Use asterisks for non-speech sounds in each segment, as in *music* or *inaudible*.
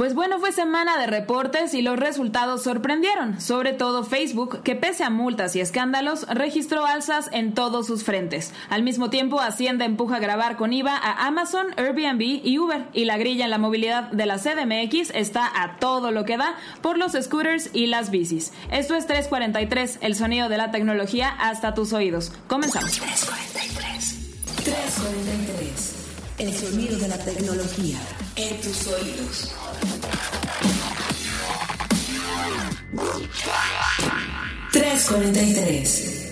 Pues bueno, fue semana de reportes y los resultados sorprendieron, sobre todo Facebook, que pese a multas y escándalos, registró alzas en todos sus frentes. Al mismo tiempo, Hacienda empuja a grabar con IVA a Amazon, Airbnb y Uber, y la grilla en la movilidad de la CDMX está a todo lo que da por los scooters y las bicis. Esto es 343, el sonido de la tecnología hasta tus oídos. Comenzamos. 343. 343. El sonido de la tecnología en tus oídos. 343.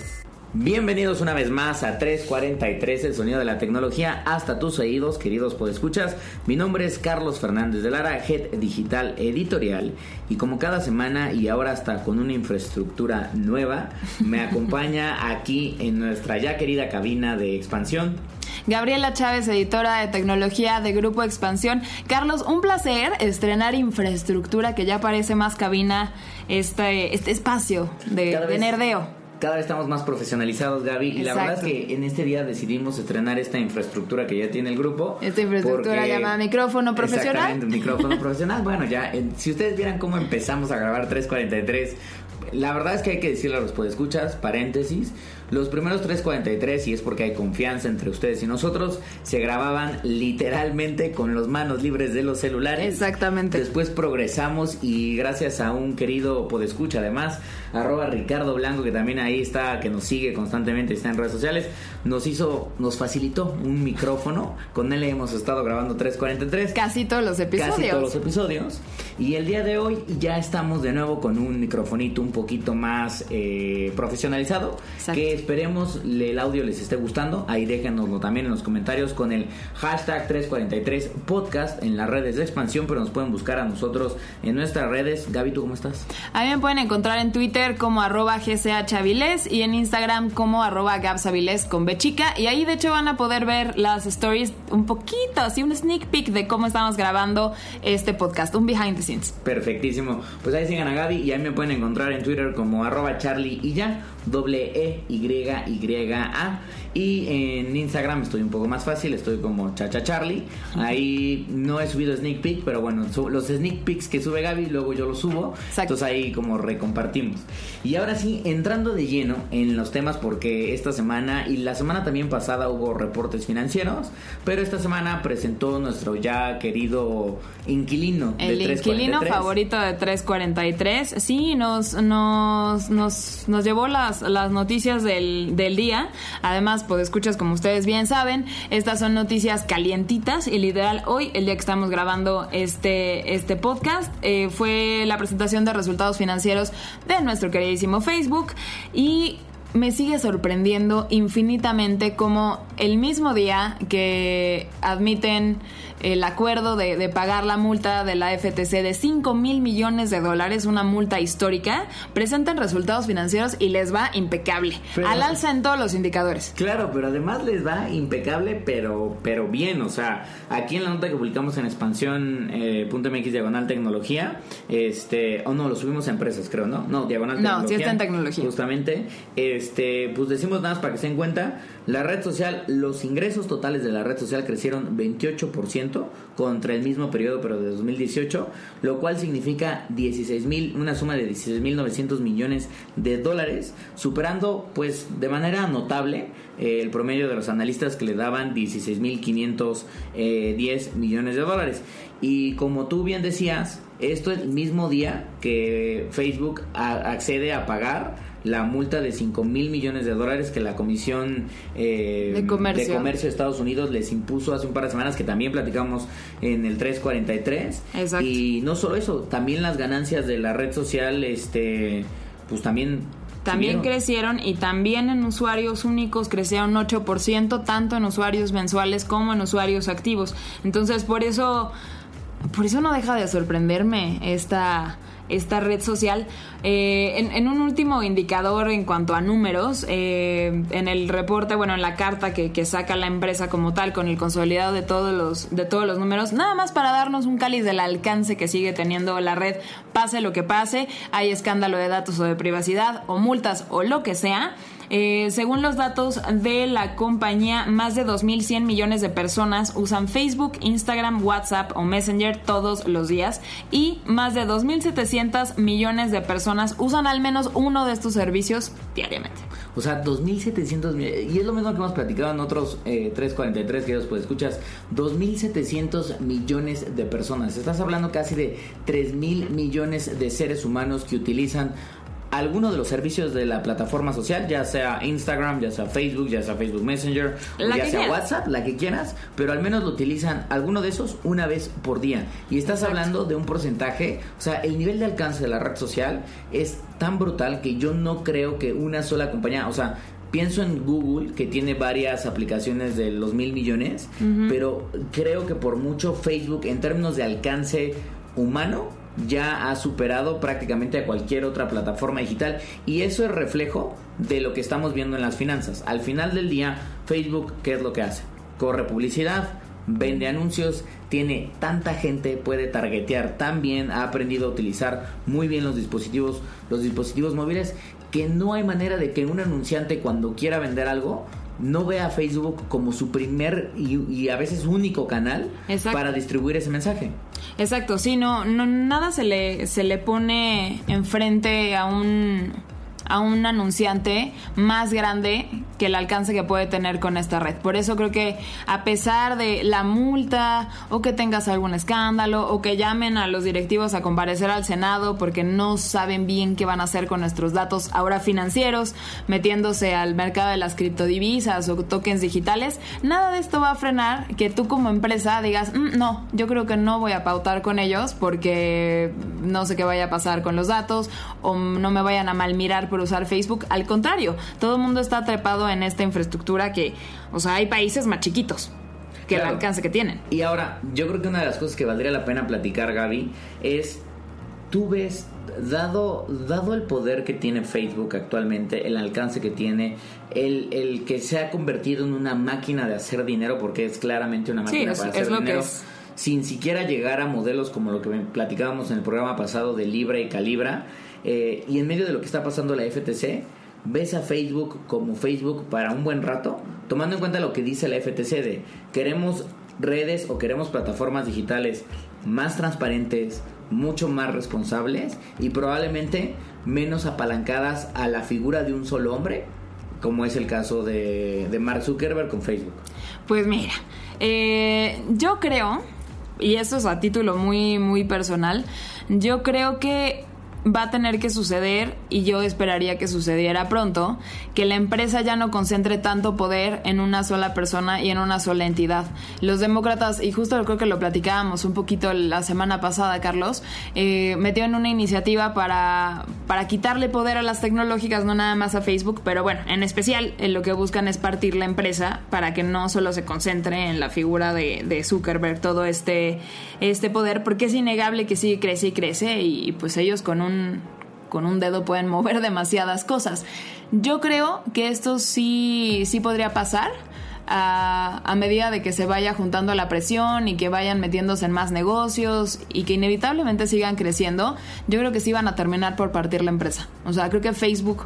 Bienvenidos una vez más a 343, el sonido de la tecnología hasta tus oídos, queridos podescuchas. Mi nombre es Carlos Fernández de Lara, Head Digital Editorial, y como cada semana y ahora hasta con una infraestructura nueva, me *laughs* acompaña aquí en nuestra ya querida cabina de expansión Gabriela Chávez, editora de tecnología de Grupo Expansión. Carlos, un placer estrenar infraestructura que ya parece más cabina, este, este espacio de, nerdeo cada vez estamos más profesionalizados, Gaby. Y la verdad es que en este día decidimos estrenar esta infraestructura que ya tiene el grupo. Esta infraestructura llamada micrófono profesional. Exactamente, micrófono *laughs* profesional. Bueno, ya, si ustedes vieran cómo empezamos a grabar 343, la verdad es que hay que decirle a los podescuchas, paréntesis, los primeros 3.43, y es porque hay confianza entre ustedes y nosotros, se grababan literalmente con las manos libres de los celulares. Exactamente. Después progresamos y gracias a un querido podescucha además, arroba Ricardo Blanco, que también ahí está, que nos sigue constantemente, está en redes sociales, nos hizo, nos facilitó un micrófono. Con él hemos estado grabando 3.43. Casi todos los episodios. Casi todos los episodios. Y el día de hoy ya estamos de nuevo con un microfonito un poquito más eh, profesionalizado. Exacto. Que Esperemos el audio les esté gustando. Ahí déjenoslo también en los comentarios con el hashtag 343 podcast en las redes de expansión, pero nos pueden buscar a nosotros en nuestras redes. Gaby, ¿tú cómo estás? A mí me pueden encontrar en Twitter como arroba y en Instagram como arroba gabsaviles con bechica. Y ahí de hecho van a poder ver las stories un poquito, así un sneak peek de cómo estamos grabando este podcast, un behind the scenes. Perfectísimo. Pues ahí sigan a Gaby y ahí me pueden encontrar en Twitter como arroba charlie y ya, doble E, Y, y, A. Y en Instagram estoy un poco más fácil, estoy como Chacha Charlie. Ahí no he subido sneak peek, pero bueno, los sneak peeks que sube Gaby, luego yo los subo. Entonces ahí como recompartimos. Y ahora sí, entrando de lleno en los temas, porque esta semana y la semana también pasada hubo reportes financieros, pero esta semana presentó nuestro ya querido inquilino El de inquilino favorito de 343. Sí, nos, nos, nos, nos llevó las, las noticias del, del día. Además, pues escuchas como ustedes bien saben, estas son noticias calientitas y literal hoy, el día que estamos grabando este, este podcast, eh, fue la presentación de resultados financieros de nuestro queridísimo Facebook y me sigue sorprendiendo infinitamente como el mismo día que admiten el acuerdo de, pagar la multa de la FTC de 5 mil millones de dólares, una multa histórica, presentan resultados financieros y les va impecable. al alza en todos los indicadores. Claro, pero además les va impecable, pero, pero bien. O sea, aquí en la nota que publicamos en expansión.mx eh, diagonal tecnología, este, o no, lo subimos a empresas, creo, ¿no? No, diagonal tecnología. No, sí está en tecnología. Justamente, este, pues decimos nada más para que se den cuenta, la red social, los ingresos totales de la red social crecieron 28% contra el mismo periodo pero de 2018, lo cual significa 16 mil, una suma de 16.900 millones de dólares, superando pues de manera notable eh, el promedio de los analistas que le daban 16.510 eh, millones de dólares. Y como tú bien decías, esto es el mismo día que Facebook accede a pagar la multa de 5 mil millones de dólares que la Comisión eh, de, comercio. de, Estados Unidos les impuso hace un par de semanas, que también platicamos en el 343. Exacto. Y no solo eso, también las ganancias de la red social, este, pues también también crecieron y también en usuarios únicos crecieron 8%, tanto en usuarios mensuales como en usuarios activos. Entonces, por eso por eso no deja de sorprenderme esta esta red social. Eh, en, un último indicador en cuanto a números, eh, en el reporte, bueno, en la carta que, saca la empresa como tal, con el consolidado de todos los, de todos los números, nada más para darnos un cáliz del alcance que sigue teniendo la red, pase lo que pase, hay escándalo de datos o de privacidad, o multas o lo que sea. Eh, según los datos de la compañía, más de 2.100 millones de personas usan Facebook, Instagram, WhatsApp o Messenger todos los días y más de 2.700 millones de personas usan al menos uno de estos servicios diariamente. O sea, 2.700 millones. Y es lo mismo que hemos platicado en otros eh, 343 que pues escuchas. 2.700 millones de personas. Estás hablando casi de 3.000 millones de seres humanos que utilizan alguno de los servicios de la plataforma social, ya sea Instagram, ya sea Facebook, ya sea Facebook Messenger, ya sea WhatsApp, la que quieras, pero al menos lo utilizan alguno de esos una vez por día. Y estás hablando de un porcentaje, o sea, el nivel de alcance de la red social es tan brutal que yo no creo que una sola compañía, o sea, pienso en Google, que tiene varias aplicaciones de los mil millones, pero creo que por mucho Facebook, en términos de alcance humano, ya ha superado prácticamente a cualquier otra plataforma digital y eso es reflejo de lo que estamos viendo en las finanzas. Al final del día, Facebook, ¿qué es lo que hace? Corre publicidad, vende anuncios, tiene tanta gente, puede targetear tan bien, ha aprendido a utilizar muy bien los dispositivos, los dispositivos móviles, que no hay manera de que un anunciante cuando quiera vender algo no vea a Facebook como su primer y, a veces único canal para distribuir ese mensaje. Exacto, sí, no, no nada se le, se le pone enfrente a un a un anunciante más grande que el alcance que puede tener con esta red. Por eso creo que a pesar de la multa o que tengas algún escándalo o que llamen a los directivos a comparecer al Senado porque no saben bien qué van a hacer con nuestros datos ahora financieros, metiéndose al mercado de las criptodivisas o tokens digitales, nada de esto va a frenar que tú como empresa digas, mm, no, yo creo que no voy a pautar con ellos porque no sé qué vaya a pasar con los datos o no me vayan a mal mirar usar Facebook. Al contrario, todo el mundo está trepado en esta infraestructura que, o sea, hay países más chiquitos que el alcance que tienen. Y ahora, yo creo que una de las cosas que valdría la pena platicar, Gaby, es, tú ves, dado, dado el poder que tiene Facebook actualmente, el alcance que tiene, el, el que se ha convertido en una máquina de hacer dinero, porque es claramente una máquina para hacer dinero. Sin siquiera llegar a modelos como lo que platicábamos en el programa pasado de Libra y Calibra, eh, y en medio de lo que está pasando la FTC, ves a Facebook como Facebook para un buen rato, tomando en cuenta lo que dice la FTC de queremos redes o queremos plataformas digitales más transparentes, mucho más responsables y probablemente menos apalancadas a la figura de un solo hombre, como es el caso de, Mark Zuckerberg con Facebook. Pues mira, eh, yo creo, y esto es a título muy, muy personal, yo creo que va a tener que suceder, y yo esperaría que sucediera pronto, que la empresa ya no concentre tanto poder en una sola persona y en una sola entidad. Los demócratas, y justo creo que lo platicábamos un poquito la semana pasada, Carlos, eh, metieron una iniciativa para, para quitarle poder a las tecnológicas, no nada más a Facebook, pero bueno, en especial eh, lo que buscan es partir la empresa para que no solo se concentre en la figura de, de Zuckerberg todo este, este poder, porque es innegable que sigue, crece y crece, y pues ellos con un con un dedo pueden mover *laughs* demasiadas cosas. Yo creo que esto sí, sí podría pasar. A, a, medida de que se vaya juntando la presión y que vayan metiéndose en más negocios y que inevitablemente sigan creciendo, yo creo que sí van a terminar por partir la empresa. O sea, creo que Facebook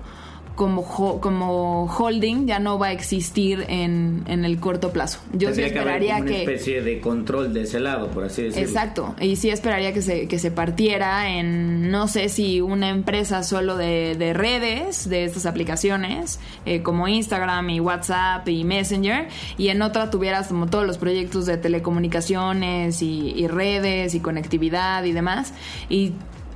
como, como holding ya no va a existir en, en el corto plazo. Yo sí esperaría que, una especie de control de ese lado, por así decirlo. Exacto, y sí esperaría que se, que se partiera en, no sé si una empresa solo de, de redes, de estas aplicaciones, eh, como Instagram y WhatsApp y Messenger, y en otra tuvieras como todos los proyectos de telecomunicaciones y, y redes y conectividad y demás, y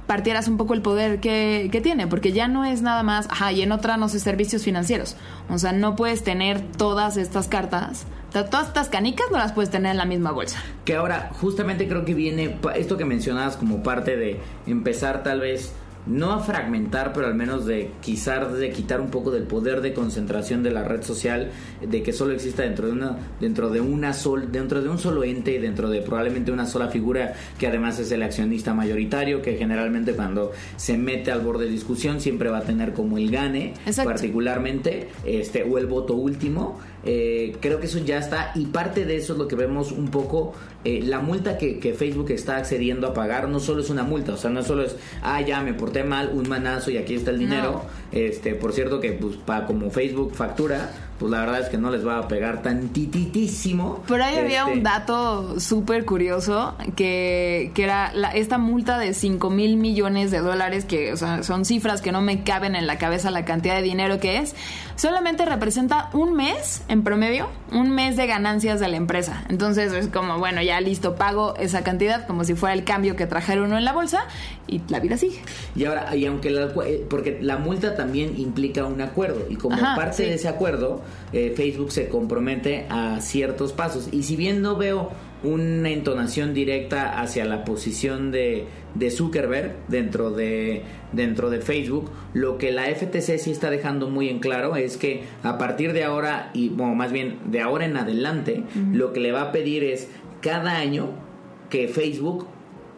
partieras un poco el poder que, que, tiene, porque ya no es nada más, ajá, y en otra, no sé, servicios financieros. O sea, no puedes tener todas estas cartas, todas estas canicas no las puedes tener en la misma bolsa. Que ahora, justamente creo que viene esto que mencionabas como parte de empezar tal vez no a fragmentar, pero al menos de quizás de quitar un poco del poder de concentración de la red social, de que solo exista dentro de una, dentro de una sol, dentro de un solo ente y dentro de probablemente una sola figura que además es el accionista mayoritario, que generalmente cuando se mete al borde de discusión siempre va a tener como el gane, particularmente, este, o el voto último. Eh, creo que eso ya está y parte de eso es lo que vemos un poco eh, la multa que, que Facebook está accediendo a pagar no solo es una multa o sea no solo es ah ya me porté mal, un manazo y aquí está el dinero. Este, por cierto que pues para como Facebook factura, pues la verdad es que no les va a pegar tantititísimo. Pero ahí había Este, un dato súper curioso que, que era la- esta multa de 5 mil millones de dólares, que o sea, son cifras que no me caben en la cabeza la cantidad de dinero que es, solamente representa un mes en promedio, un mes de ganancias de la empresa. Entonces es como, bueno, ya listo, pago esa cantidad como si fuera el cambio que trajera uno en la bolsa y la vida sigue. Y ahora, y aunque la, eh, porque la multa también implica un acuerdo y como Ajá, parte sí. de ese acuerdo, eh, Facebook se compromete a ciertos pasos. Y si bien no veo una entonación directa hacia la posición de, de Zuckerberg dentro de, dentro de Facebook, lo que la FTC sí está dejando muy en claro es que a partir de ahora, y bueno, más bien de ahora en adelante, lo que le va a pedir es cada año que Facebook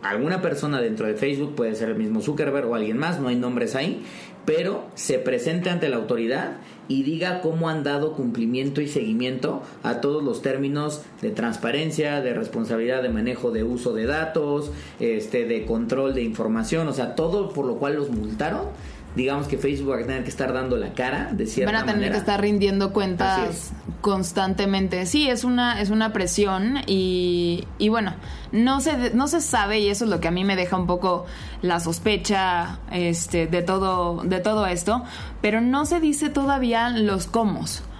alguna persona dentro de Facebook, puede ser el mismo Zuckerberg o alguien más, no hay nombres ahí, pero se presente ante la autoridad y diga cómo han dado cumplimiento y seguimiento a todos los términos de transparencia, de responsabilidad de manejo de uso de datos, este de control de información, o sea, todo por lo cual los multaron. Digamos que Facebook va a tener que estar dando la cara de cierta Van a tener manera. que estar rindiendo cuentas es. Constantemente. Sí, es una, es una presión y, y bueno, no se, no se sabe y eso es lo que a mí me deja un poco la sospecha este, de, todo, de todo esto, pero no se dice todavía los cómo.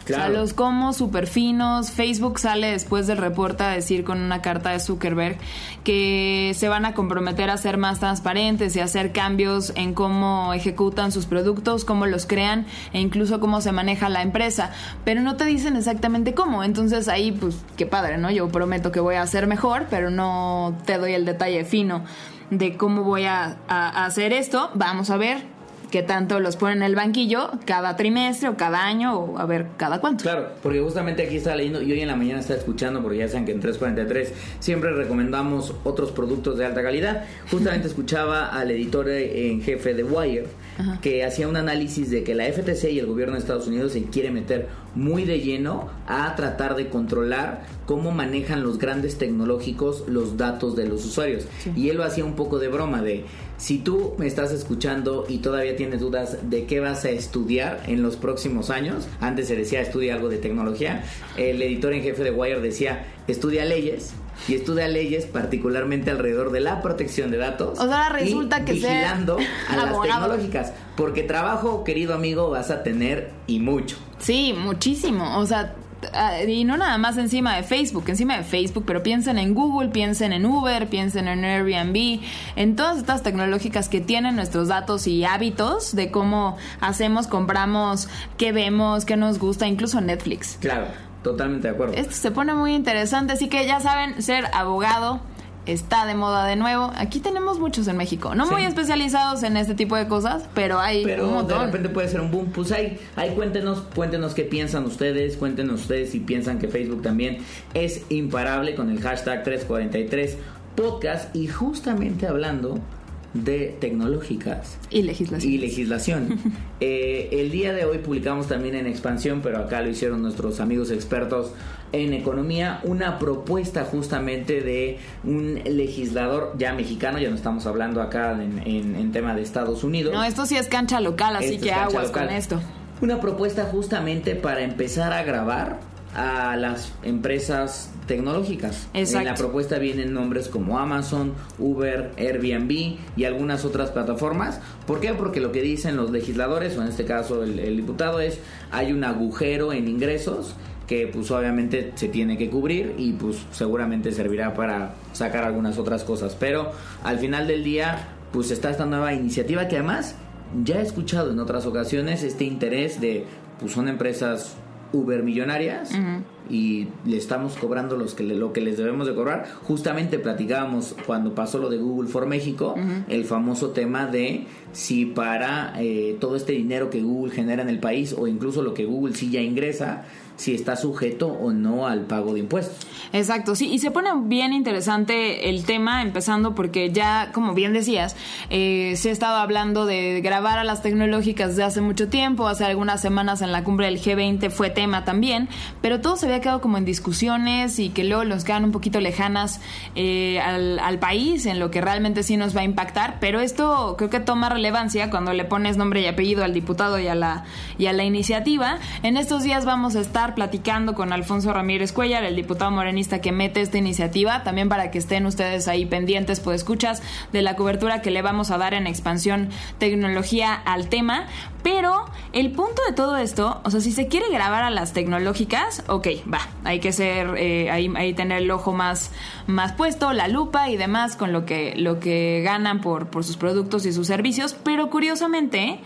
O sea, Claro. los cómo súper finos. Facebook sale después del reporte a decir con una carta de Zuckerberg que se van a comprometer a ser más transparentes y a hacer cambios en cómo ejecutan sus productos, cómo los crean e incluso cómo se maneja la empresa. Pero no te dicen exactamente cómo. Entonces ahí, pues, qué padre, ¿no? Yo prometo que voy a hacer mejor, pero no te doy el detalle fino de cómo voy a, a- a hacer esto. Vamos a ver qué tanto los ponen en el banquillo cada trimestre o cada año o a ver cada cuánto. Claro, porque justamente aquí estaba leyendo y hoy en la mañana estaba escuchando, porque ya saben que en 343 siempre recomendamos otros productos de alta calidad. Justamente *laughs* escuchaba al editor en jefe de Wire que hacía un análisis de que la FTC y el gobierno de Estados Unidos se quiere meter muy de lleno a tratar de controlar cómo manejan los grandes tecnológicos los datos de los usuarios. Y él lo hacía un poco de broma de si tú me estás escuchando y todavía tienes dudas de qué vas a estudiar en los próximos años, antes se decía estudia algo de tecnología, el editor en jefe de Wire decía estudia leyes y estudia leyes particularmente alrededor de la protección de datos. O sea, resulta y que vigilando a *laughs* las tecnológicas, porque trabajo, querido amigo, vas a tener y mucho. Sí, muchísimo. O sea, ah, y no nada más encima de Facebook, encima de Facebook, pero piensen en Google, piensen en Uber, piensen en Airbnb, en todas estas tecnológicas que tienen nuestros datos y hábitos de cómo hacemos, compramos, qué vemos, qué nos gusta, incluso Netflix. Claro, totalmente de acuerdo. Esto se pone muy interesante, así que ya saben, ser abogado está de moda de nuevo. Aquí tenemos muchos en México, no Sí. muy especializados en este tipo de cosas, pero hay un Pero de repente puede ser un boom. Pues ahí, ahí cuéntenos, cuéntenos qué piensan ustedes, cuéntenos ustedes si piensan que Facebook también es imparable con el hashtag 343 podcast y justamente hablando de tecnológicas Y legislación. y legislación. *laughs* Eh, el día de hoy publicamos también en expansión, pero acá lo hicieron nuestros amigos expertos en economía, una propuesta justamente de un legislador ya mexicano, ya no estamos hablando acá en, en- en tema de Estados Unidos. No, esto sí es cancha local, así Esto que aguas local. con esto. Una propuesta justamente para empezar a grabar a las empresas tecnológicas. Exacto. En la propuesta vienen nombres como Amazon, Uber, Airbnb y algunas otras plataformas. ¿Por qué? Porque lo que dicen los legisladores, o en este caso el, el diputado, es hay un agujero en ingresos que pues obviamente se tiene que cubrir y pues seguramente servirá para sacar algunas otras cosas. Pero al final del día pues está esta nueva iniciativa que además ya he escuchado en otras ocasiones este interés de pues son empresas Uber millonarias y le estamos cobrando los que le- lo que les debemos de cobrar. Justamente platicábamos cuando pasó lo de Google for México, el famoso tema de si para eh, todo este dinero que Google genera en el país o incluso lo que Google sí ya ingresa, si está sujeto o no al pago de impuestos. Exacto, sí, y se pone bien interesante el tema, empezando porque ya, como bien decías, eh, se ha estado hablando de grabar a las tecnológicas de hace mucho tiempo, hace algunas semanas en la cumbre del G20 fue tema también, pero todo se había quedado como en discusiones y que luego nos quedan un poquito lejanas eh, al, al país, en lo que realmente sí nos va a impactar, pero esto creo que toma relevancia cuando le pones nombre y apellido al diputado y a la, y a la iniciativa. En estos días vamos a estar platicando con Alfonso Ramírez Cuellar, el diputado morenista que mete esta iniciativa, también para que estén ustedes ahí pendientes, pues escuchas de la cobertura que le vamos a dar en expansión tecnología al tema. Pero el punto de todo esto, o sea, si se quiere grabar a las tecnológicas, ok, va, hay que ser, eh, ahí, ahí tener el ojo más, más puesto, la lupa y demás con lo que, lo que ganan por, por sus productos y sus servicios, pero curiosamente,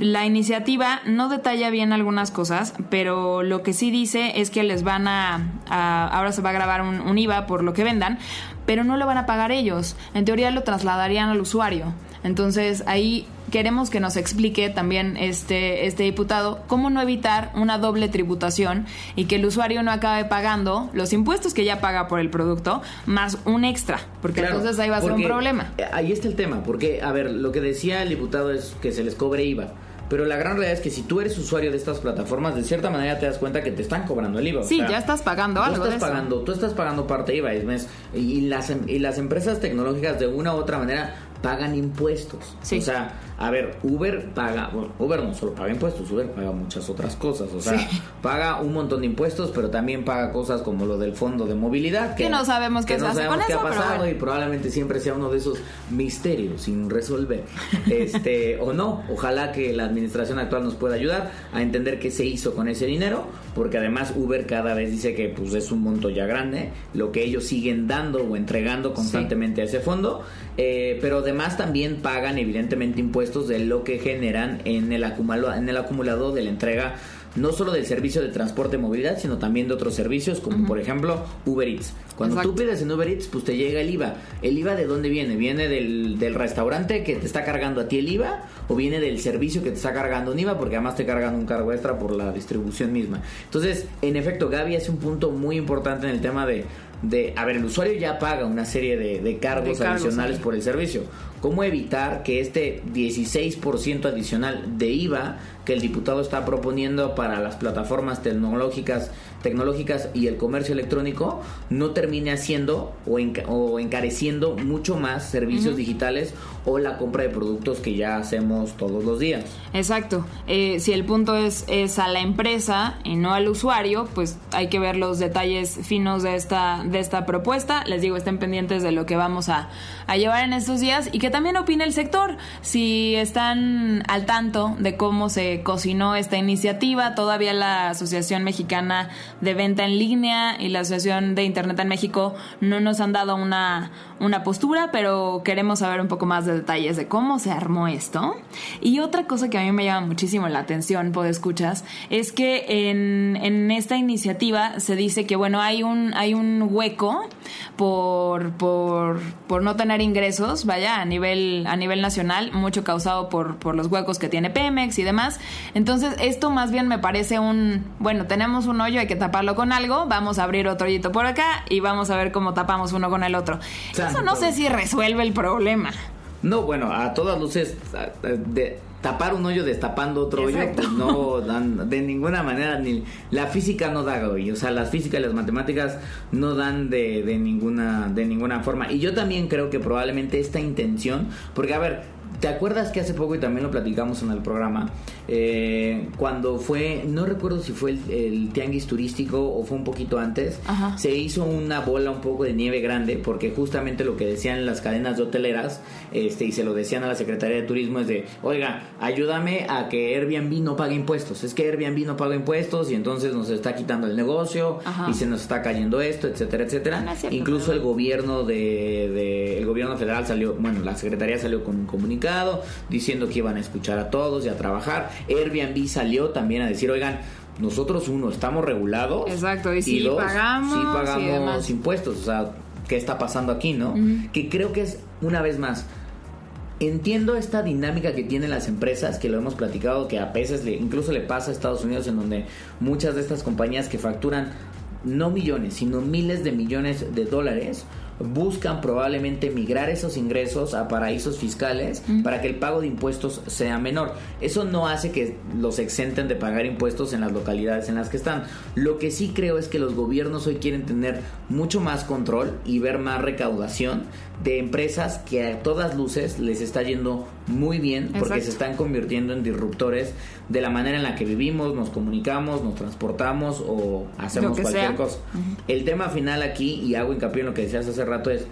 la iniciativa no detalla bien algunas cosas, pero lo que sí dice es que les van a, a- ahora se va a grabar un, un IVA por lo que vendan, pero no lo van a pagar ellos. En teoría lo trasladarían al usuario. Entonces ahí queremos que nos explique también este, este diputado cómo no evitar una doble tributación y que el usuario no acabe pagando los impuestos que ya paga por el producto más un extra, porque Claro, entonces ahí va a ser un problema. Ahí está el tema, porque, a ver, lo que decía el diputado es que se les cobre IVA. Pero la gran realidad es que si tú eres usuario de estas plataformas, de cierta manera te das cuenta que te están cobrando el IVA. o Sí, sea, ya estás pagando tú algo estás de eso. pagando, tú estás pagando parte de IVA, es y las, em- y las empresas tecnológicas de una u otra manera pagan impuestos. Sí. O sea, a ver, Uber paga, bueno, Uber no solo paga impuestos, Uber paga muchas otras cosas. O sea, Sí. *laughs* paga un montón de impuestos, pero también paga cosas como lo del fondo de movilidad. Que no sabemos qué que se no hace sabemos con qué eso, ha pasado bueno. y probablemente siempre sea uno de esos misterios sin resolver. *laughs* Este, o no, ojalá que la administración actual nos pueda ayudar a entender qué se hizo con ese dinero, porque además Uber cada vez dice que pues es un monto ya grande, lo que ellos siguen dando o entregando constantemente a ese fondo, eh, pero además también pagan evidentemente impuestos de lo que generan en el acumulado, en el acumulado de la entrega no solo del servicio de transporte y movilidad, sino también de otros servicios, como por ejemplo Uber Eats. Cuando Exacto. tú pides en Uber Eats, pues te llega el IVA. ¿El IVA de dónde viene? ¿Viene del, del restaurante que te está cargando a ti el IVA? ¿O viene del servicio que te está cargando un IVA? Porque además te cargan un cargo extra por la distribución misma. Entonces, en efecto, Gaby hace un punto muy importante en el tema de, de a ver, el usuario ya paga una serie de, de cargos, De cargos, adicionales sí. por el servicio. ¿Cómo evitar que este 16% adicional de IVA que el diputado está proponiendo para las plataformas tecnológicas, tecnológicas y el comercio electrónico no termine haciendo o, enca- o encareciendo mucho más servicios digitales o la compra de productos que ya hacemos todos los días? Exacto. Eh, si el punto es, es a la empresa y no al usuario, pues hay que ver los detalles finos de esta, de esta propuesta. Les digo, estén pendientes de lo que vamos a, a llevar en estos días y que también opine el sector. Si están al tanto de cómo se cocinó esta iniciativa, todavía la Asociación Mexicana de Venta en Línea y la Asociación de Internet en México no nos han dado una, una postura, pero queremos saber un poco más de detalles de cómo se armó esto. Y otra cosa que a mí me llama muchísimo la atención, escuchas, es que en, en esta iniciativa se dice que, bueno, hay un, hay un hueco por, por, por no tener ingresos, vaya, a nivel, a nivel nacional, mucho causado por, por los huecos que tiene Pemex y demás. Entonces, esto más bien me parece un, bueno, tenemos un hoyo, hay que taparlo con algo, vamos a abrir otro hoyito por acá y vamos a ver cómo tapamos uno con el otro. Eso no sé si resuelve el problema. No, bueno, a todas luces, de tapar un hoyo destapando otro Exacto. hoyo, pues no dan de ninguna manera, ni la física no da, güey. O sea, las físicas y las matemáticas no dan de, de ninguna, de ninguna forma. Y yo también creo que probablemente esta intención, porque a ver, ¿Te acuerdas que hace poco, y también lo platicamos en el programa, eh, cuando fue, no recuerdo si fue el, el tianguis turístico o fue un poquito antes, Ajá. se hizo una bola un poco de nieve grande, porque justamente lo que decían las cadenas de hoteleras, este, y se lo decían a la Secretaría de Turismo, es de, oiga, ayúdame a que Airbnb no pague impuestos. Es que Airbnb no paga impuestos y entonces nos está quitando el negocio Ajá. y se nos está cayendo esto, etcétera, etcétera. No es cierto, Incluso el gobierno de, de- el gobierno federal salió, bueno, la secretaría salió con un comunicado diciendo que iban a escuchar a todos y a trabajar. Airbnb salió también a decir, oigan, nosotros uno estamos regulados Exacto, y sí pagamos sí pagamos impuestos, o sea, ¿qué está pasando aquí, no? Que creo que es una vez más entiendo esta dinámica que tienen las empresas, que lo hemos platicado, que a veces le, incluso le pasa a Estados Unidos, en donde muchas de estas compañías que facturan no millones, sino miles de millones de dólares, buscan probablemente migrar esos ingresos a paraísos fiscales para que el pago de impuestos sea menor. Eso no hace que los exenten de pagar impuestos en las localidades en las que están. Lo que sí creo es que los gobiernos hoy quieren tener mucho más control y ver más recaudación de empresas que a todas luces les está yendo muy bien porque se están convirtiendo en disruptores de la manera en la que vivimos, nos comunicamos, nos transportamos o hacemos cualquier cosa. El tema final aquí, y hago hincapié en lo que decías hace rato, es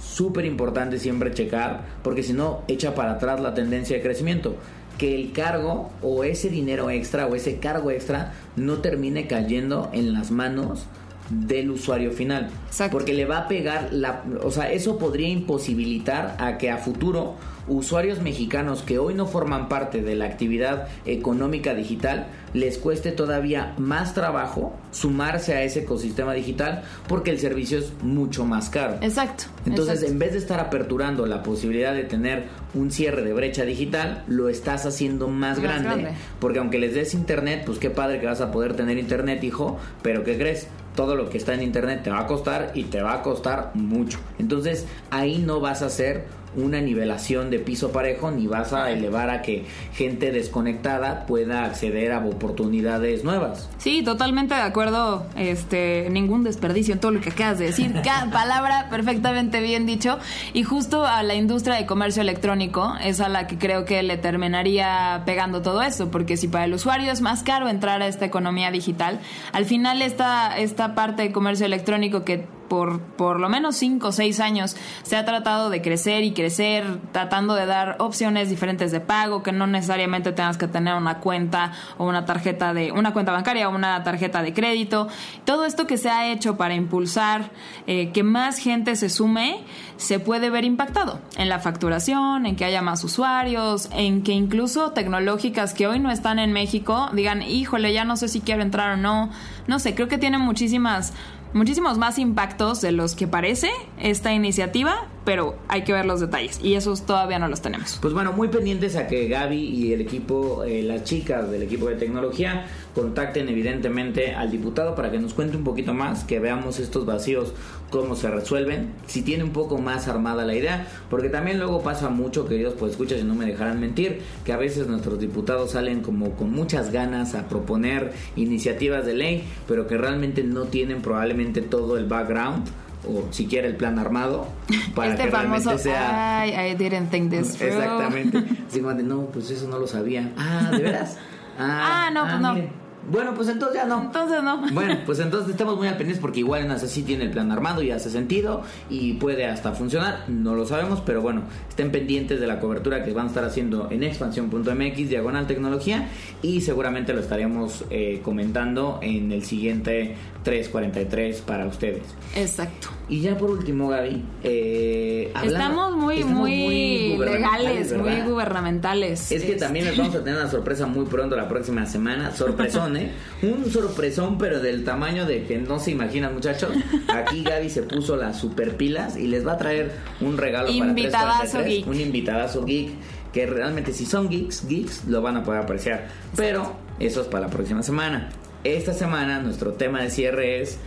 súper importante siempre checar porque si no echa para atrás la tendencia de crecimiento. Que el cargo o ese dinero extra o ese cargo extra no termine cayendo en las manos del usuario final. Porque le va a pegar la... O sea, eso podría imposibilitar a que a futuro usuarios mexicanos que hoy no forman parte de la actividad económica digital les cueste todavía más trabajo sumarse a ese ecosistema digital porque el servicio es mucho más caro. Exacto. Entonces, en vez de estar aperturando la posibilidad de tener un cierre de brecha digital, lo estás haciendo más, grande, grande. Porque aunque les des internet, pues qué padre que vas a poder tener internet, hijo, pero ¿qué crees? Todo lo que está en internet te va a costar y te va a costar mucho. Entonces ahí no vas a hacer una nivelación de piso parejo ni vas a elevar a que gente desconectada pueda acceder a oportunidades nuevas. Sí, totalmente de acuerdo. Este, ningún desperdicio en todo lo que acabas de decir. Cada *laughs* palabra perfectamente bien dicho. Y justo a la industria de comercio electrónico es a la que creo que le terminaría pegando todo eso, porque si para el usuario es más caro entrar a esta economía digital, al final esta, esta parte de comercio electrónico que por por lo menos 5 o 6 años se ha tratado de crecer y crecer, tratando de dar opciones diferentes de pago, que no necesariamente tengas que tener una cuenta o una tarjeta de una cuenta bancaria o una tarjeta de crédito. Todo esto que se ha hecho para impulsar eh, que más gente se sume se puede ver impactado en la facturación, en que haya más usuarios, en que incluso tecnológicas que hoy no están en México digan, híjole, ya no sé si quiero entrar o no. No sé, creo que tiene muchísimas muchísimos más impactos de los que parece esta iniciativa, pero hay que ver los detalles y esos todavía no los tenemos. Pues bueno, muy pendientes a que Gaby y el equipo, eh, las chicas del equipo de tecnología, contacten evidentemente al diputado para que nos cuente un poquito más, que veamos estos vacíos, cómo se resuelven, si tiene un poco más armada la idea, porque también luego pasa mucho, queridos pues escuchas y no me dejarán mentir, que a veces nuestros diputados salen como con muchas ganas a proponer iniciativas de ley, pero que realmente no tienen probablemente todo el background o siquiera el plan armado *laughs* para este que famoso, sea I didn't think this exactamente. Así como de no pues eso no lo sabía ah de veras ah, ah no pues ah, no bueno, pues entonces ya no. Entonces no. *laughs* Bueno, pues entonces estamos muy al pendiente porque igual en así tiene el plan armado y hace sentido y puede hasta funcionar. No lo sabemos, pero bueno, estén pendientes de la cobertura que van a estar haciendo en expansión.mx, diagonal tecnología y seguramente lo estaremos eh, comentando en el siguiente 343 para ustedes. Exacto. Y ya por último, Gaby, eh, estamos muy, muy, legales, muy gubernamentales. Es que también les vamos a tener una sorpresa muy pronto la próxima semana. Sorpresón, ¿eh? Un sorpresón, pero del tamaño de que no se imaginan, muchachos. Aquí *laughs* Gaby se puso las super pilas y les va a traer un regalo invitadazo para geek. Un invitadazo geek que realmente si son geeks, geeks lo van a poder apreciar. Pero eso es para la próxima semana. Esta semana nuestro tema de cierre es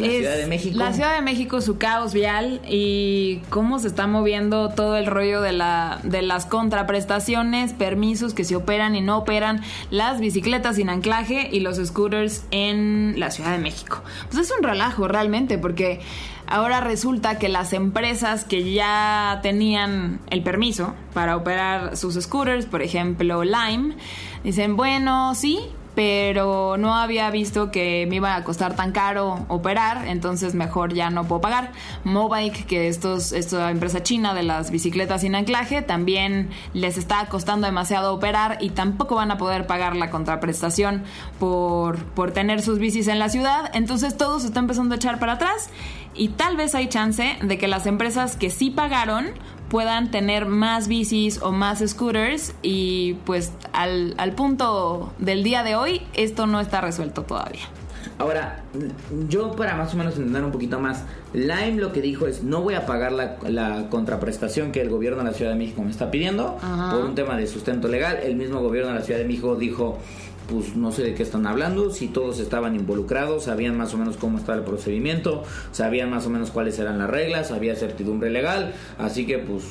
la Ciudad de México. La Ciudad de México, su caos vial y cómo se está moviendo todo el rollo de, la, de las contraprestaciones, permisos que se operan y no operan, las bicicletas sin anclaje y los scooters en la Ciudad de México. Pues es un relajo realmente porque ahora resulta que las empresas que ya tenían el permiso para operar sus scooters, por ejemplo Lime, dicen, bueno, sí, pero no había visto que me iba a costar tan caro operar, entonces mejor ya no puedo pagar. Mobike, que estos, esta empresa china de las bicicletas sin anclaje, también les está costando demasiado operar y tampoco van a poder pagar la contraprestación por, por tener sus bicis en la ciudad. Entonces todo se está empezando a echar para atrás y tal vez hay chance de que las empresas que sí pagaron puedan tener más bicis o más scooters y pues al, al punto del día de hoy esto no está resuelto todavía. Ahora, yo para más o menos entender un poquito más, Lime lo que dijo es, no voy a pagar la, la contraprestación que el gobierno de la Ciudad de México me está pidiendo Ajá. por un tema de sustento legal. El mismo gobierno de la Ciudad de México dijo, pues no sé de qué están hablando, si todos estaban involucrados, sabían más o menos cómo estaba el procedimiento, sabían más o menos cuáles eran las reglas, había certidumbre legal, así que pues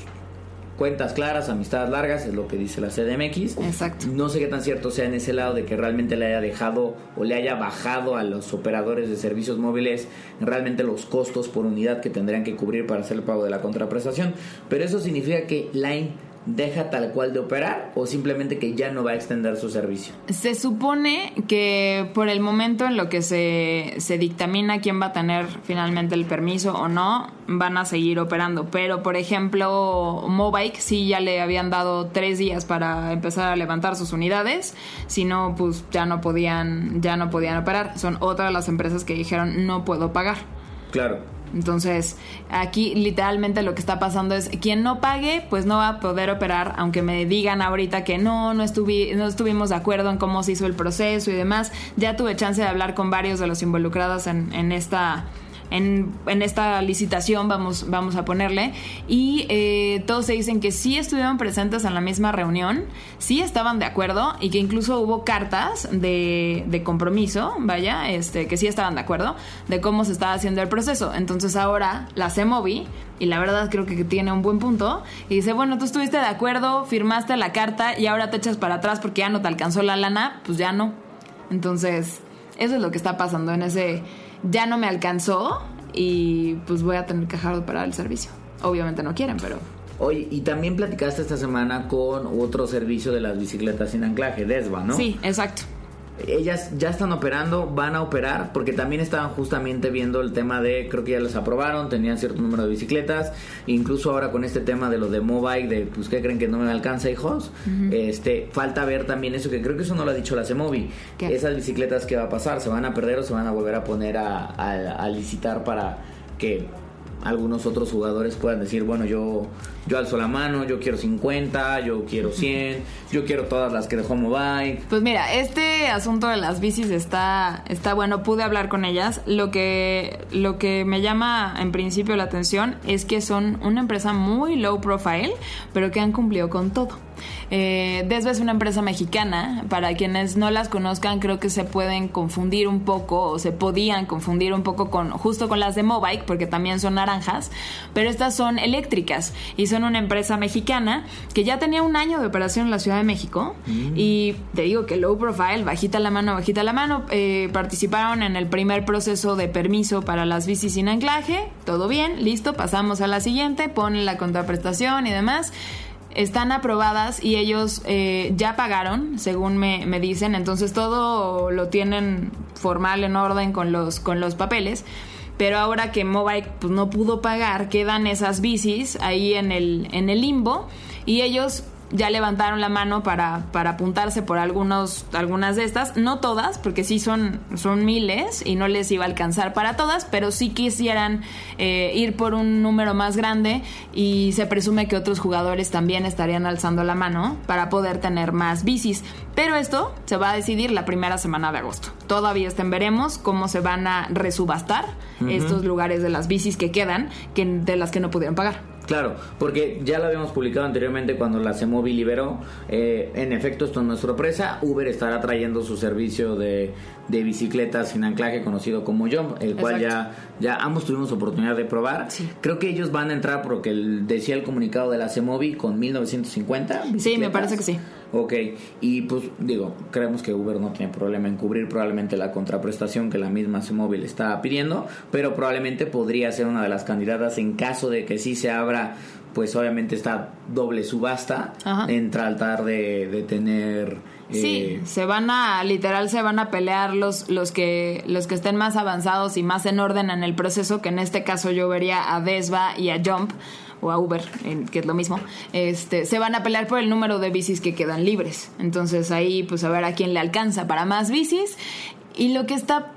cuentas claras, amistades largas, es lo que dice la CDMX. Exacto. No sé qué tan cierto sea en ese lado de que realmente le haya dejado o le haya bajado a los operadores de servicios móviles realmente los costos por unidad que tendrían que cubrir para hacer el pago de la contraprestación. Pero eso significa que Line deja tal cual de operar o simplemente que ya no va a extender su servicio. Se supone que por el momento en lo que se, se dictamina quién va a tener finalmente el permiso o no, van a seguir operando. Pero, por ejemplo, Mobike sí ya le habían dado tres días para empezar a levantar sus unidades. Si no, pues ya no podían, ya no podían operar. Son otra de las empresas que dijeron no puedo pagar. Claro. Entonces, aquí literalmente lo que está pasando es quien no pague, pues no va a poder operar, aunque me digan ahorita que no, no, estuvi- no estuvimos de acuerdo en cómo se hizo el proceso y demás. Ya tuve chance de hablar con varios de los involucrados en, en esta. En, esta licitación vamos, vamos a ponerle y eh, todos se dicen que sí estuvieron presentes en la misma reunión, sí estaban de acuerdo y que incluso hubo cartas de, de compromiso, vaya, este, que sí estaban de acuerdo de cómo se estaba haciendo el proceso. Entonces ahora la CEMOVI, y la verdad creo que tiene un buen punto, y dice, bueno, tú estuviste de acuerdo, firmaste la carta y ahora te echas para atrás porque ya no te alcanzó la lana, pues ya no. Entonces, eso es lo que está pasando en ese, ya no me alcanzó y pues voy a tener que dejar de operar el servicio. Obviamente no quieren, pero... Oye, y también platicaste esta semana con otro servicio de las bicicletas sin anclaje, Desva, ¿no? Sí, exacto. Ellas ya están operando, van a operar, porque también estaban justamente viendo el tema de, creo que ya las aprobaron, tenían cierto número de bicicletas, incluso ahora con este tema de lo de mobile, de pues que creen que no me alcanza, hijos, este, falta ver también eso, que creo que eso no lo ha dicho la CEMOVI, ¿Qué? esas bicicletas que va a pasar, se van a perder o se van a volver a poner a, a- a licitar para que algunos otros jugadores puedan decir, bueno, yo, yo alzo la mano, yo quiero 50, yo quiero 100, *laughs* yo quiero todas las que dejó mobile. Pues mira, este asunto de las bicis está, está bueno, pude hablar con ellas. Lo que, lo que me llama en principio la atención es que son una empresa muy low profile, pero que han cumplido con todo. Eh, Desva es una empresa mexicana. Para quienes no las conozcan, creo que se pueden confundir un poco, o se podían confundir un poco con justo con las de Mobike, porque también son naranjas, pero estas son eléctricas y son una empresa mexicana que ya tenía un año de operación en la Ciudad de México. Y te digo que low profile, bajita la mano, bajita la mano, eh, participaron en el primer proceso de permiso para las bicis sin anclaje. Todo bien, listo, pasamos a la siguiente, ponen la contraprestación y demás están aprobadas y ellos eh, ya pagaron, según me, me dicen, entonces todo lo tienen formal en orden con los, con los papeles. Pero ahora que Mobike pues, no pudo pagar, quedan esas bicis ahí en el, en el limbo y ellos ya levantaron la mano para, para apuntarse por algunos, algunas de estas, no todas, porque sí son, son miles y no les iba a alcanzar para todas, pero sí quisieran eh, ir por un número más grande y se presume que otros jugadores también estarían alzando la mano para poder tener más bicis. Pero esto se va a decidir la primera semana de agosto. Todavía estén veremos cómo se van a resubastar estos lugares de las bicis que quedan, que, de las que no pudieron pagar. Claro, porque ya lo habíamos publicado anteriormente cuando la CEMOVI liberó. eh, en efecto, esto no es sorpresa. Uber estará trayendo su servicio de, de bicicletas sin anclaje conocido como Jump, el cual ya, ya ambos tuvimos oportunidad de probar. Sí. Creo que ellos van a entrar porque el- decía el comunicado de la CEMOVI con 1950. Sí, me bicicletas. parece que sí. Ok, y pues digo, creemos que Uber no tiene problema en cubrir probablemente la contraprestación que la misma móvil está pidiendo, pero probablemente podría ser una de las candidatas en caso de que sí se abra, pues obviamente esta doble subasta Ajá. en tratar de, de tener... Sí, eh, se van a, literal, se van a pelear los, los que, los que estén más avanzados y más en orden en el proceso, que en este caso yo vería a Desva y a Jump, o a Uber, que es lo mismo, este, se van a pelear por el número de bicis que quedan libres. Entonces ahí, pues a ver a quién le alcanza para más bicis. Y lo que está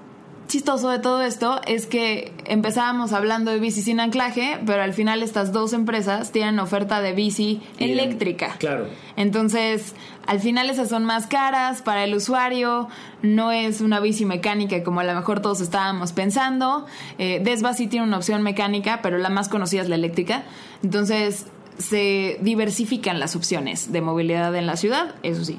chistoso de todo esto es que empezábamos hablando de bici sin anclaje, pero al final estas dos empresas tienen oferta de bici eléctrica. Claro. Entonces, al final esas son más caras para el usuario, no es una bici mecánica como a lo mejor todos estábamos pensando. Eh, Desva sí tiene una opción mecánica, pero la más conocida es la eléctrica. Entonces, se diversifican las opciones de movilidad en la ciudad, eso sí.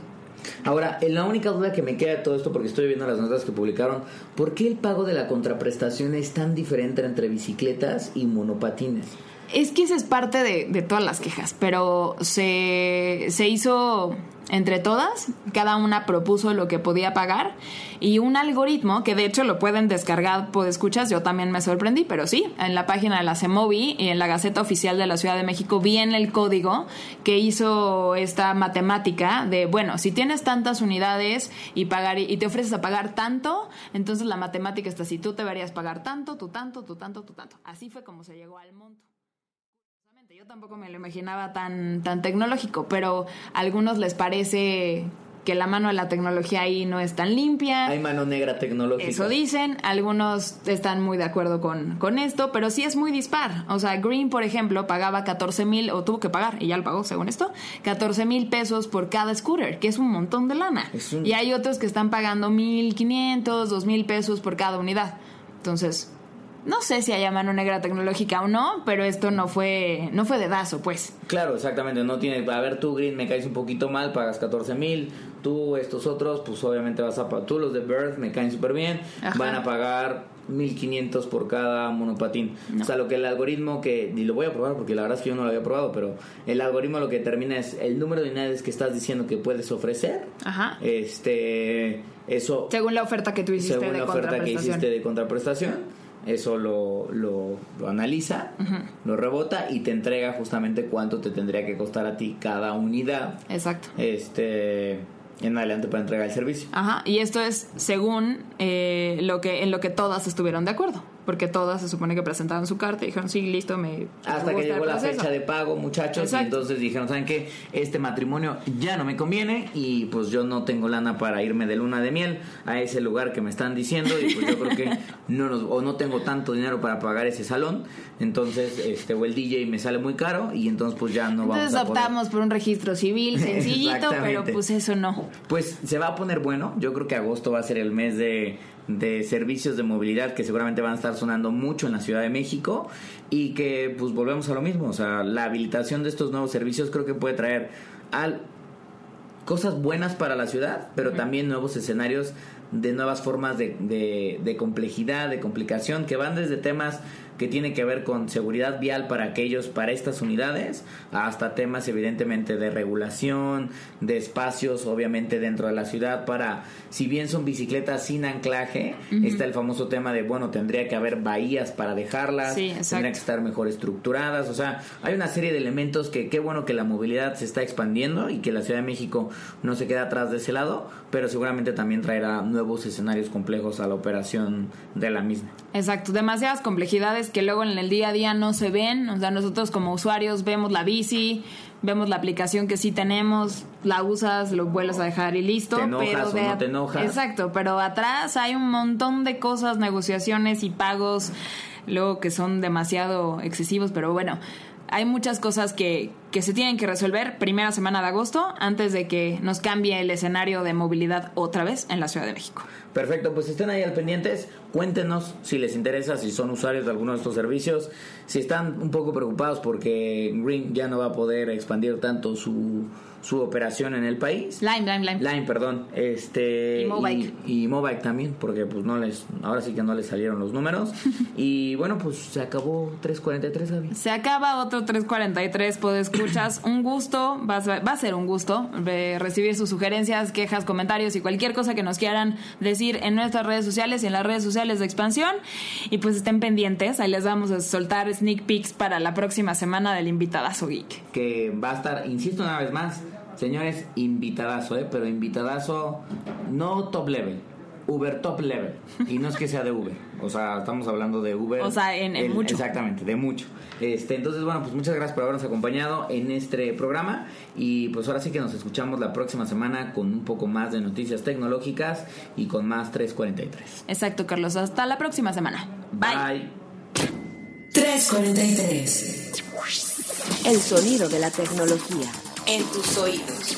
Ahora, la única duda que me queda de todo esto, porque estoy viendo las notas que publicaron, ¿por qué el pago de la contraprestación es tan diferente entre bicicletas y monopatines? Es que esa es parte de, todas las quejas, pero se, se hizo entre todas, cada una propuso lo que podía pagar y un algoritmo que de hecho lo pueden descargar por escuchas, yo también me sorprendí, pero sí, en la página de la CEMOVI y en la Gaceta Oficial de la Ciudad de México vi en el código que hizo esta matemática de, bueno, si tienes tantas unidades y pagar y te ofreces a pagar tanto, entonces la matemática está así, tú deberías pagar tanto, tú tanto, tú tanto, tú tanto. Así fue como se llegó al monto. Yo tampoco me lo imaginaba tan, tan tecnológico, pero a algunos les parece que la mano de la tecnología ahí no es tan limpia. Hay mano negra tecnológica. Eso dicen, algunos están muy de acuerdo con, con esto, pero sí es muy dispar. O sea, Green, por ejemplo, pagaba 14 mil, o tuvo que pagar, y ya lo pagó según esto, 14 mil pesos por cada scooter, que es un montón de lana. Un- Y hay otros que están pagando 1.500, 2.000 pesos por cada unidad. Entonces, no sé si haya mano negra tecnológica o no, pero esto no fue, no fue dedazo, pues. Claro, exactamente. No tiene. A ver, tú, Green, me caes un poquito mal, pagas 14 mil. Tú, estos otros, pues obviamente vas a pagar. Tú, los de Birth, me caen súper bien. Ajá. Van a pagar 1500 por cada monopatín. O sea, lo que el algoritmo que. Y lo voy a probar porque la verdad es que yo no lo había probado, pero el algoritmo lo que determina es el número de unidades que estás diciendo que puedes ofrecer. Ajá. Este. Eso. Según la oferta que tú hiciste según de la oferta que hiciste de contraprestación, eso lo, lo, lo analiza, lo rebota y te entrega justamente cuánto te tendría que costar a ti cada unidad Exacto. este en adelante para entregar el servicio. Ajá, y esto es según eh, lo que en lo que todas estuvieron de acuerdo, porque todas se supone que presentaron su carta y dijeron, sí, listo, me... Hasta me que gusta llegó la proceso". fecha de pago, muchachos, Exacto. y entonces dijeron, ¿saben qué? Este matrimonio ya no me conviene y pues yo no tengo lana para irme de luna de miel a ese lugar que me están diciendo y pues yo creo que *laughs* no nos, o no tengo tanto dinero para pagar ese salón, entonces este o el DJ me sale muy caro y entonces pues ya no Entonces vamos a poder. optamos por un registro civil *laughs* sencillito, pero pues eso no. Pues se va a poner bueno. Yo creo que agosto va a ser el mes de, de servicios de movilidad que seguramente van a estar sonando mucho en la Ciudad de México y que pues volvemos a lo mismo. O sea, la habilitación de estos nuevos servicios creo que puede traer al cosas buenas para la ciudad, pero también nuevos escenarios de nuevas formas de, de, de complejidad, de complicación, que van desde temas que tienen que ver con seguridad vial para aquellos, para estas unidades, hasta temas evidentemente de regulación, de espacios obviamente dentro de la ciudad para, si bien son bicicletas sin anclaje, está el famoso tema de, bueno, tendría que haber bahías para dejarlas, Sí, tendría que estar mejor estructuradas, o sea, hay una serie de elementos que qué bueno que la movilidad se está expandiendo y que la Ciudad de México no se queda atrás de ese lado, pero seguramente también traerá nuevos escenarios complejos a la operación de la misma. Exacto, demasiadas complejidades que luego en el día a día no se ven. O sea, nosotros como usuarios vemos la bici, vemos la aplicación que sí tenemos, la usas, lo vuelves a dejar y listo. Te enojas pero o de no te enojas. Exacto, pero atrás hay un montón de cosas, negociaciones y pagos, luego que son demasiado excesivos, pero bueno. Hay muchas cosas que, que se tienen que resolver primera semana de agosto antes de que nos cambie el escenario de movilidad otra vez en la Ciudad de México. Perfecto, pues estén ahí al pendientes, cuéntenos si les interesa, si son usuarios de alguno de estos servicios, si están un poco preocupados porque Green ya no va a poder expandir tanto su, su operación en el país. Lime, Lime, Lime. Line, perdón, este Y Mobike. y, y Mobike también, porque pues no les, ahora sí que no les salieron los números *laughs* y bueno pues se acabó 3.43 Gaby. Se acaba otro 343, pues escuchas. Un gusto, va a, ser, un gusto recibir sus sugerencias, quejas, comentarios y cualquier cosa que nos quieran decir en nuestras redes sociales y en las redes sociales de expansión. Y pues estén pendientes, ahí les vamos a soltar sneak peeks para la próxima semana del invitadazo geek. que va a estar, insisto una vez más, señores, invitadazo, ¿eh? pero invitadazo no top level, Uber top level. Y no es que sea de Uber. O sea, estamos hablando de Uber. O sea, en- en mucho. Exactamente, de mucho. Este, entonces, bueno, pues muchas gracias por habernos acompañado en este programa. Y pues ahora sí que nos escuchamos la próxima semana con un poco más de noticias tecnológicas y con más 343. Exacto, Carlos. Hasta la próxima semana. Bye. 343. El sonido de la tecnología. En tus oídos.